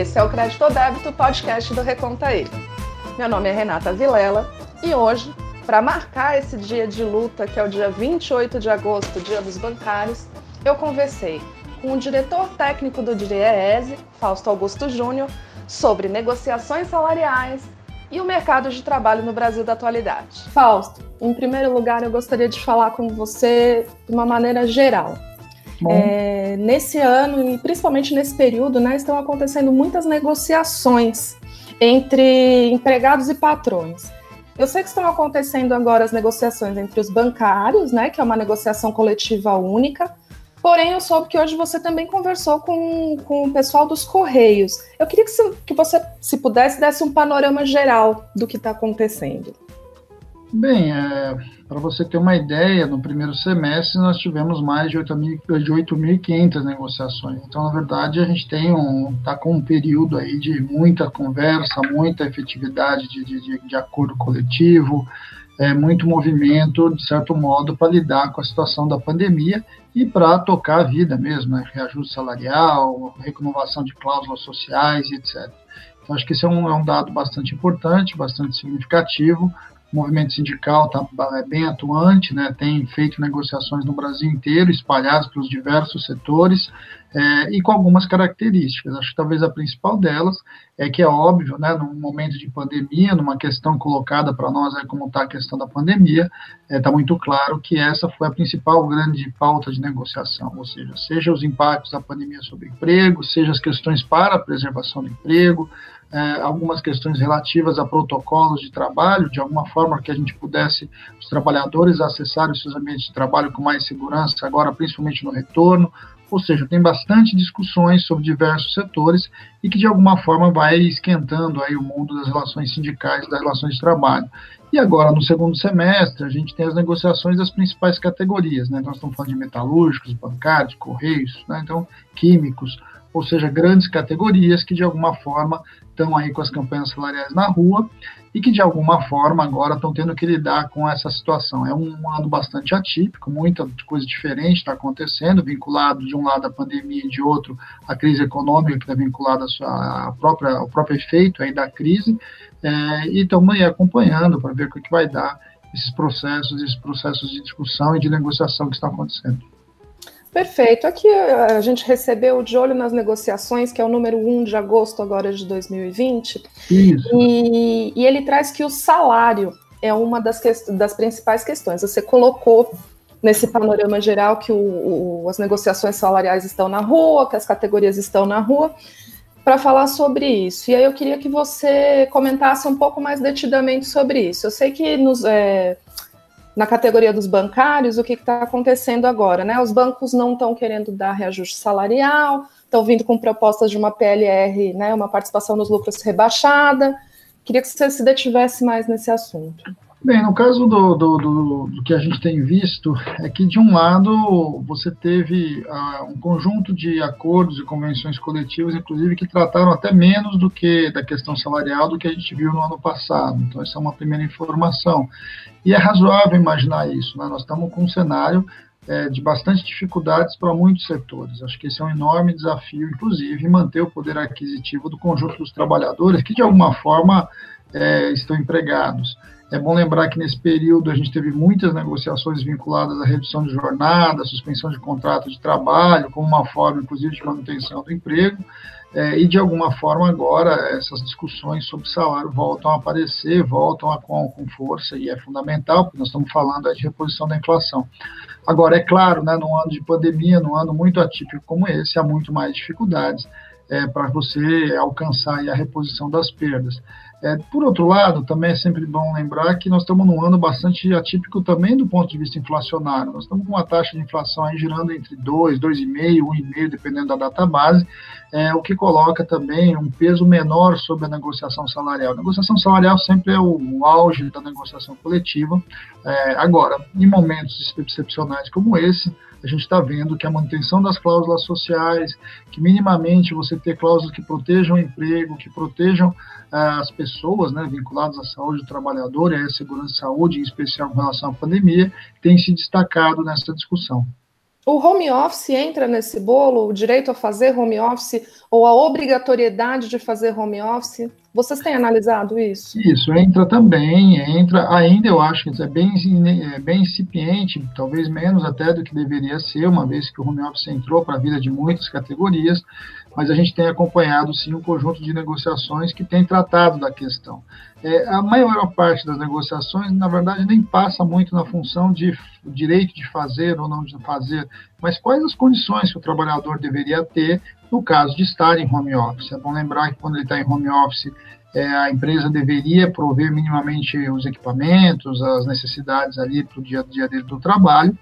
Esse é o Crédito ou Débito, podcast do Reconta Aí. Meu nome é Renata Vilela e hoje, para marcar esse dia de luta, que é o dia 28 de agosto, Dia dos Bancários, eu conversei com o diretor técnico do DIEESE, Fausto Augusto Júnior, sobre negociações salariais e o mercado de trabalho no Brasil da atualidade. Fausto, em primeiro lugar, eu gostaria de falar com você de uma maneira geral. É, nesse ano, e principalmente nesse período, né, estão acontecendo muitas negociações entre empregados e patrões. Eu sei que estão acontecendo agora as negociações entre os bancários, né, que é uma negociação coletiva única, Porém, eu soube que hoje você também conversou com, com o pessoal dos Correios. Eu queria que, se, que você, se pudesse, desse um panorama geral do que está acontecendo. Bem, é, para você ter uma ideia, no primeiro semestre nós tivemos mais de 8.500 negociações. Então, na verdade, a gente tem um está com um período aí de muita conversa, muita efetividade de, de, de acordo coletivo, é, muito movimento, de certo modo, para lidar com a situação da pandemia e para tocar a vida mesmo, né? reajuste salarial, renovação de cláusulas sociais etc. Então, acho que esse é um, é um dado bastante importante, bastante significativo, o movimento sindical está é bem atuante, né, tem feito negociações no Brasil inteiro, espalhadas pelos diversos setores, é, e com algumas características. Acho que talvez a principal delas é que é óbvio, né, num momento de pandemia, numa questão colocada para nós é como está a questão da pandemia, está é, tá muito claro que essa foi a principal grande pauta de negociação, ou seja, seja os impactos da pandemia sobre o emprego, seja as questões para a preservação do emprego, é, algumas questões relativas a protocolos de trabalho, de alguma forma que a gente pudesse, os trabalhadores acessarem os seus ambientes de trabalho com mais segurança, agora principalmente no retorno, ou seja, tem bastante discussões sobre diversos setores e que de alguma forma vai esquentando aí o mundo das relações sindicais, das relações de trabalho. E agora, no segundo semestre, a gente tem as negociações das principais categorias, né? Nós estamos falando de metalúrgicos, bancários, correios, né? então químicos, ou seja, grandes categorias que de alguma forma estão aí com as campanhas salariais na rua e que de alguma forma agora estão tendo que lidar com essa situação. É um ano bastante atípico, muita coisa diferente está acontecendo, vinculado de um lado à pandemia e de outro à crise econômica que está vinculada à própria, ao próprio efeito aí da crise, é, e estamos aí acompanhando para ver o que vai dar esses processos, esses processos de discussão e de negociação que estão acontecendo. Perfeito. Aqui eh, a gente recebeu de olho nas negociações, que é o número 1 de agosto agora de 2020. Isso. E, e ele traz que o salário é uma das, das principais questões. Você colocou nesse panorama geral que o, o, as negociações salariais estão na rua, que as categorias estão na rua, para falar sobre isso. E aí eu queria que você comentasse um pouco mais detidamente sobre isso. Eu sei que nos, é, na categoria dos bancários, o que está acontecendo agora? Né? Os bancos não estão querendo dar reajuste salarial, estão vindo com propostas de uma PLR, né, uma participação nos lucros rebaixada. Queria que você se detivesse mais nesse assunto. Bem, no caso do, do, do, do, que a gente tem visto, é que, de um lado, você teve uh, um conjunto de acordos e convenções coletivas, inclusive, que trataram até menos do que da questão salarial do que a gente viu no ano passado. Então, essa é uma primeira informação. E é razoável imaginar isso. Né? Nós estamos com um cenário é, de bastante dificuldades para muitos setores. Acho que esse é um enorme desafio, inclusive, manter o poder aquisitivo do conjunto dos trabalhadores que, de alguma forma, é, estão empregados. É bom lembrar que nesse período a gente teve muitas negociações vinculadas à redução de jornada, suspensão de contrato de trabalho, como uma forma, inclusive, de manutenção do emprego. É, e de alguma forma agora essas discussões sobre salário voltam a aparecer, voltam a, com, com força e é fundamental, porque nós estamos falando de reposição da inflação. Agora, é claro, né, num ano de pandemia, num ano muito atípico como esse, há muito mais dificuldades é, para você alcançar a reposição das perdas. É, por outro lado, também é sempre bom lembrar que nós estamos num ano bastante atípico também do ponto de vista inflacionário. Nós estamos com uma taxa de inflação aí girando entre 2, 2,5, 1,5, dependendo da data base, é, o que coloca também um peso menor sobre a negociação salarial. A negociação salarial sempre é o, o auge da negociação coletiva. É, agora, em momentos excepcionais como esse, a gente está vendo que a manutenção das cláusulas sociais, que minimamente você ter cláusulas que protejam o emprego, que protejam ah, as pessoas né, vinculadas à saúde do trabalhador e à segurança de saúde, em especial com relação à pandemia, tem se destacado nessa discussão. O home office entra nesse bolo, o direito a fazer home office ou a obrigatoriedade de fazer home office? Vocês têm analisado isso? Isso, entra também, entra, ainda eu acho que é bem, é bem incipiente, talvez menos até do que deveria ser, uma vez que o home office entrou para a vida de muitas categorias, mas a gente tem acompanhado sim um conjunto de negociações que tem tratado da questão. É, a maior parte das negociações, na verdade, nem passa muito na função de direito de fazer ou não de fazer, mas quais as condições que o trabalhador deveria ter no caso de estar em home office. É bom lembrar que quando ele está em home office, é, a empresa deveria prover minimamente os equipamentos, as necessidades ali para o dia a dia dele do trabalho,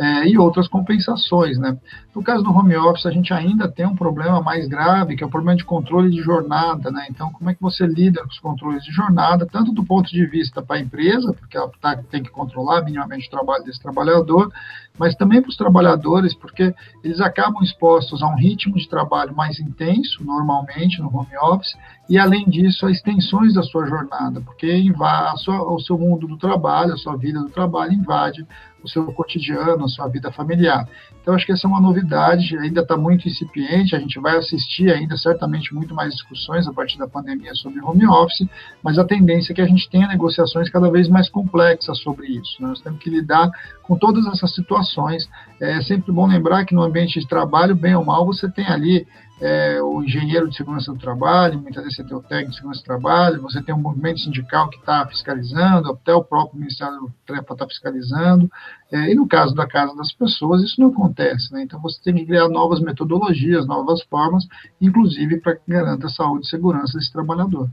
é, e outras compensações. Né? No caso do home office, a gente ainda tem um problema mais grave, que é o problema de controle de jornada. Né? Então, como é que você lida com os controles de jornada, tanto do ponto de vista para a empresa, porque ela tá, tem que controlar minimamente o trabalho desse trabalhador, mas também para os trabalhadores, porque eles acabam expostos a um ritmo de trabalho mais intenso, normalmente, no home office, e, além disso, a extensões da sua jornada, porque invade, o seu mundo do trabalho, a sua vida do trabalho invade o seu cotidiano, a sua vida familiar. Então, acho que essa é uma novidade, ainda está muito incipiente, a gente vai assistir ainda certamente muito mais discussões a partir da pandemia sobre home office, mas a tendência é que a gente tenha negociações cada vez mais complexas sobre isso. Né? Nós temos que lidar com todas essas situações. É sempre bom lembrar que no ambiente de trabalho, bem ou mal, você tem ali é, o engenheiro de segurança do trabalho, muitas vezes você tem o técnico de segurança do trabalho, você tem um movimento sindical que está fiscalizando, até o próprio Ministério do Trepa está fiscalizando, é, e no caso da Casa das Pessoas, isso não acontece, né? então você tem que criar novas metodologias, novas formas, inclusive para que garanta a saúde e segurança desse trabalhador.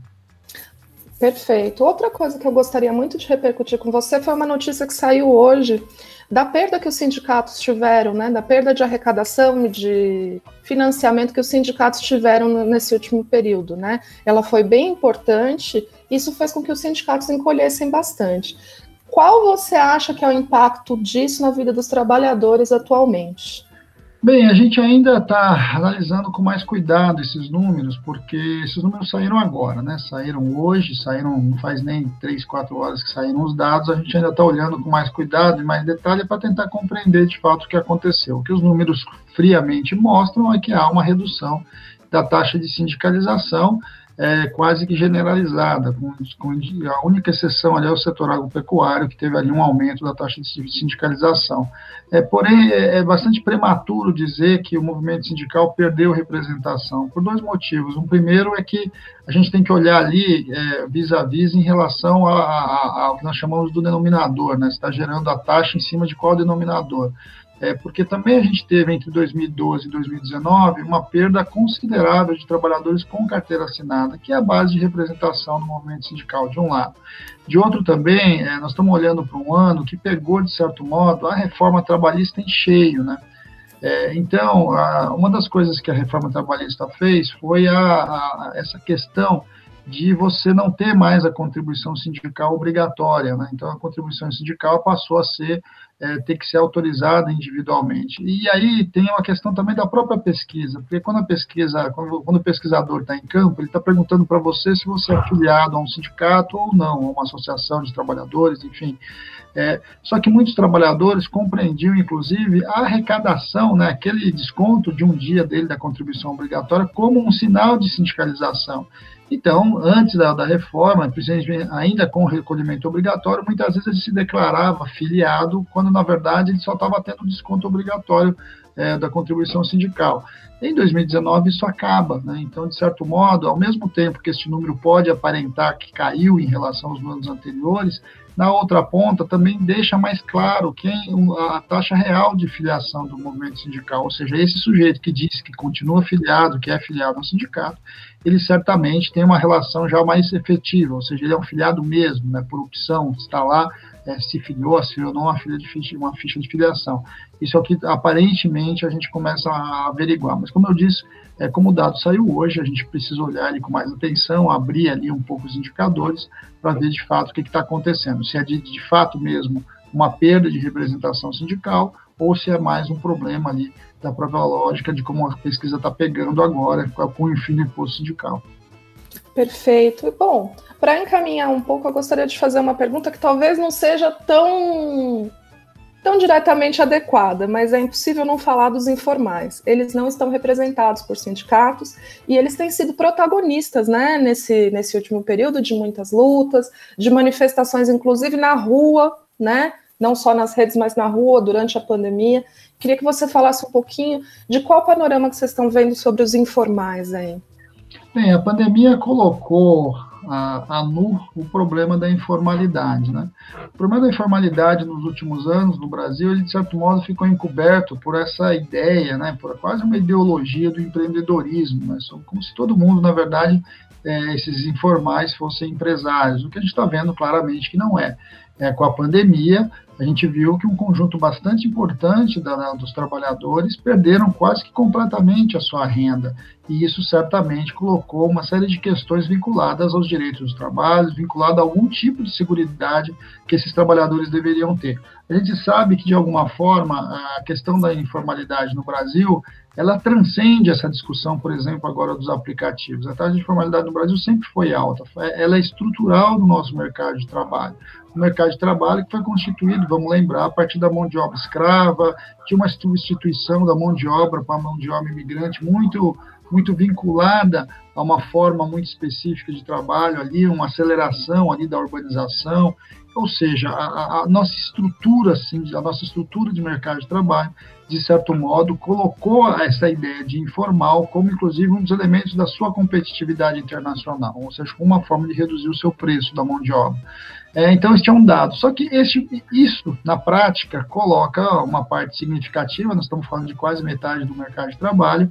Perfeito. Outra coisa que eu gostaria muito de repercutir com você foi uma notícia que saiu hoje da perda que os sindicatos tiveram, né, da perda de arrecadação e de financiamento que os sindicatos tiveram nesse último período, né? Ela foi bem importante. Isso fez com que os sindicatos encolhessem bastante. Qual você acha que é o impacto disso na vida dos trabalhadores atualmente? Bem, a gente ainda está analisando com mais cuidado esses números, porque esses números saíram agora, né? Saíram hoje, saíram, não faz nem três, quatro horas que saíram os dados, a gente ainda está olhando com mais cuidado e mais detalhe para tentar compreender de fato o que aconteceu. O que os números friamente mostram é que há uma redução da taxa de sindicalização é, quase que generalizada, com, com, a única exceção ali é o setor agropecuário, que teve ali um aumento da taxa de sindicalização. É, porém, é, é bastante prematuro dizer que o movimento sindical perdeu representação, por dois motivos. Um primeiro é que a gente tem que olhar ali é, vis-à-vis em relação ao que nós chamamos do denominador, né? está gerando a taxa em cima de qual denominador é, porque também a gente teve entre 2012 e 2019 uma perda considerável de trabalhadores com carteira assinada, que é a base de representação no movimento sindical, de um lado. De outro também, é, nós estamos olhando para um ano que pegou, de certo modo, a reforma trabalhista em cheio, né? É, então, a, uma das coisas que a reforma trabalhista fez foi a, a, essa questão de você não ter mais a contribuição sindical obrigatória. Né? Então, a contribuição sindical passou a ser é, ter que ser autorizada individualmente. E aí tem uma questão também da própria pesquisa, porque quando a pesquisa, quando, quando o pesquisador está em campo, ele está perguntando para você se você é afiliado a um sindicato ou não, a uma associação de trabalhadores, enfim. É, só que muitos trabalhadores compreendiam, inclusive, a arrecadação, né, aquele desconto de um dia dele da contribuição obrigatória, como um sinal de sindicalização. Então, antes da, da reforma, ainda com o recolhimento obrigatório, muitas vezes ele se declarava filiado, quando na verdade ele só estava tendo desconto obrigatório é, da contribuição sindical. Em 2019 isso acaba, né? então de certo modo, ao mesmo tempo que este número pode aparentar que caiu em relação aos anos anteriores, na outra ponta também deixa mais claro quem a taxa real de filiação do movimento sindical, ou seja, esse sujeito que diz que continua filiado, que é filiado ao sindicato, ele certamente tem uma relação já mais efetiva, ou seja, ele é um filiado mesmo, né, por opção, está lá, é, se filiou, se ou não uma, ficha de filiação. Isso é o que aparentemente a gente começa a averiguar. Mas como eu disse, é, como o dado saiu hoje, a gente precisa olhar ele com mais atenção, abrir ali um pouco os indicadores para ver de fato o que está acontecendo. Se é de, de fato mesmo uma perda de representação sindical ou se é mais um problema ali da própria lógica de como a pesquisa está pegando agora com o fim do imposto sindical. Perfeito. Bom, para encaminhar um pouco, eu gostaria de fazer uma pergunta que talvez não seja tão tão diretamente adequada, mas é impossível não falar dos informais. Eles não estão representados por sindicatos e eles têm sido protagonistas né, nesse, nesse último período de muitas lutas, de manifestações, inclusive na rua, né? Não só nas redes, mas na rua durante a pandemia. Queria que você falasse um pouquinho de qual panorama que vocês estão vendo sobre os informais aí. Bem, a pandemia colocou a, a nu o problema da informalidade. Né? O problema da informalidade nos últimos anos no Brasil, ele de certo modo ficou encoberto por essa ideia, né, por quase uma ideologia do empreendedorismo, né? como se todo mundo, na verdade, é, esses informais fossem empresários, o que a gente está vendo claramente que não é. É. Com a pandemia, a gente viu que um conjunto bastante importante da, dos trabalhadores perderam quase que completamente a sua renda. E isso certamente colocou uma série de questões vinculadas aos direitos do trabalho, vinculado a algum tipo de segurança que esses trabalhadores deveriam ter. A gente sabe que, de alguma forma, a questão da informalidade no Brasil ela transcende essa discussão, por exemplo, agora dos aplicativos. A taxa de informalidade no Brasil sempre foi alta, ela é estrutural no nosso mercado de trabalho. O mercado de trabalho que foi constituído, vamos lembrar, a partir da mão de obra escrava, de uma substituição da mão de obra para a mão de obra imigrante muito muito vinculada a uma forma muito específica de trabalho ali, uma aceleração ali da urbanização, ou seja, a, a, nossa estrutura, assim, a nossa estrutura de mercado de trabalho de certo modo, colocou essa ideia de informal como, inclusive, um dos elementos da sua competitividade internacional, ou seja, uma forma de reduzir o seu preço da mão de obra. É, então, este é um dado. Só que este, isso, na prática, coloca uma parte significativa, nós estamos falando de quase metade do mercado de trabalho,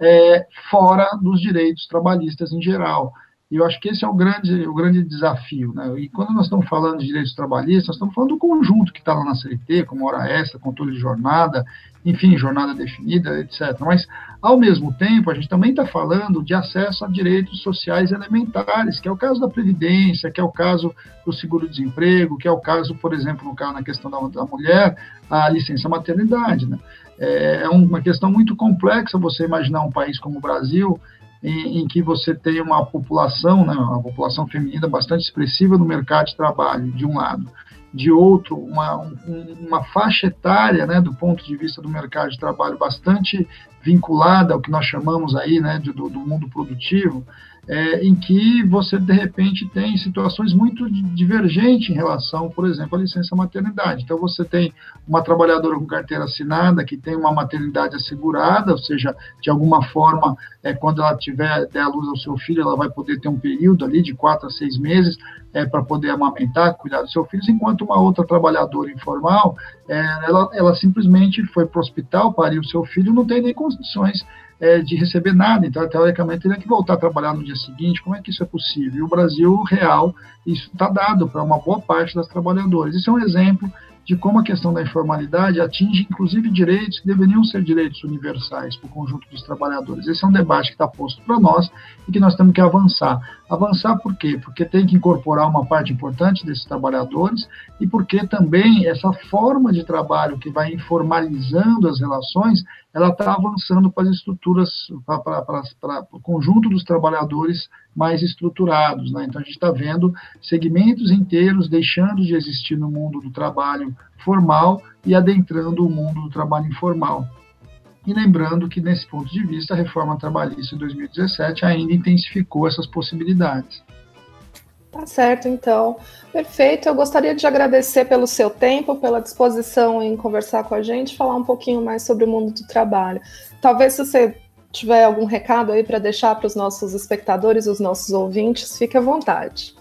é, fora dos direitos trabalhistas em geral. E eu acho que esse é o grande, o grande desafio. Né? E quando nós estamos falando de direitos trabalhistas, nós estamos falando do conjunto que está lá na CLT, como hora extra, controle de jornada, enfim, jornada definida, etc. Mas, ao mesmo tempo, a gente também está falando de acesso a direitos sociais elementares, que é o caso da Previdência, que é o caso do seguro-desemprego, que é o caso, por exemplo, no caso na questão da, da mulher, a licença maternidade. Né? É, é uma questão muito complexa você imaginar um país como o Brasil, em, em, que você tem uma população, né, uma população feminina bastante expressiva no mercado de trabalho, de um lado. De outro, uma, um, uma faixa etária, né, do ponto de vista do mercado de trabalho, bastante vinculada ao que nós chamamos aí né, de, do, do mundo produtivo, é, em que você, de repente, tem situações muito divergentes em relação, por exemplo, à licença maternidade. Então, você tem uma trabalhadora com carteira assinada que tem uma maternidade assegurada, ou seja, de alguma forma, é, quando ela tiver der a luz ao seu filho, ela vai poder ter um período ali de quatro a seis meses é, para poder amamentar, cuidar dos seus filhos, enquanto uma outra trabalhadora informal, é, ela, ela simplesmente foi para o hospital, pariu o seu filho, não tem nem condições é, de receber nada, então, teoricamente, teria que voltar a trabalhar no dia seguinte. Como é que isso é possível? E o Brasil real, isso está dado para uma boa parte das trabalhadoras. Isso é um exemplo de como a questão da informalidade atinge, inclusive, direitos que deveriam ser direitos universais para o conjunto dos trabalhadores. Esse é um debate que está posto para nós e que nós temos que avançar. Avançar por quê? Porque tem que incorporar uma parte importante desses trabalhadores e porque também essa forma de trabalho que vai informalizando as relações, ela está avançando para as estruturas, para o conjunto dos trabalhadores mais estruturados. Né? Então, a gente está vendo segmentos inteiros deixando de existir no mundo do trabalho formal e adentrando o mundo do trabalho informal. E lembrando que, nesse ponto de vista, a reforma trabalhista de 2017 ainda intensificou essas possibilidades. Tá certo, então. Perfeito. Eu gostaria de agradecer pelo seu tempo, pela disposição em conversar com a gente, falar um pouquinho mais sobre o mundo do trabalho. Talvez se você tiver algum recado aí para deixar para os nossos espectadores, os nossos ouvintes, fique à vontade.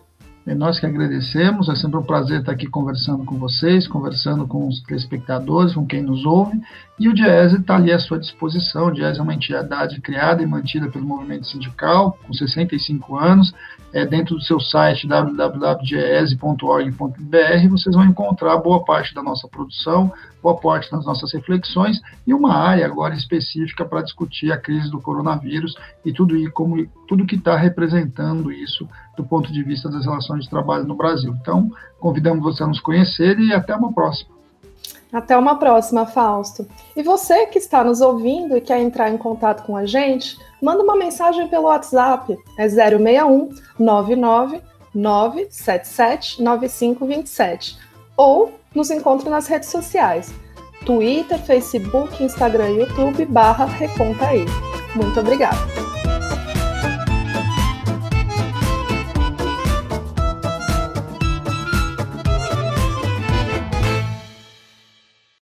Nós que agradecemos, é sempre um prazer estar aqui conversando com vocês, conversando com os telespectadores, com quem nos ouve, e o Diese está ali à sua disposição. O Diese é uma entidade criada e mantida pelo movimento sindical, com 65 anos, é, dentro do seu site www.diese.org.br, vocês vão encontrar boa parte da nossa produção, boa parte das nossas reflexões e uma área agora específica para discutir a crise do coronavírus e tudo, e como, tudo que está representando isso do ponto de vista das relações de trabalho no Brasil. Então, convidamos você a nos conhecer e até uma próxima. Até uma próxima, Fausto. E você que está nos ouvindo e quer entrar em contato com a gente, manda uma mensagem pelo WhatsApp. É 061 99 977 9527. Ou nos encontre nas redes sociais. Twitter, Facebook, Instagram e YouTube barra Reconta aí. Muito obrigada!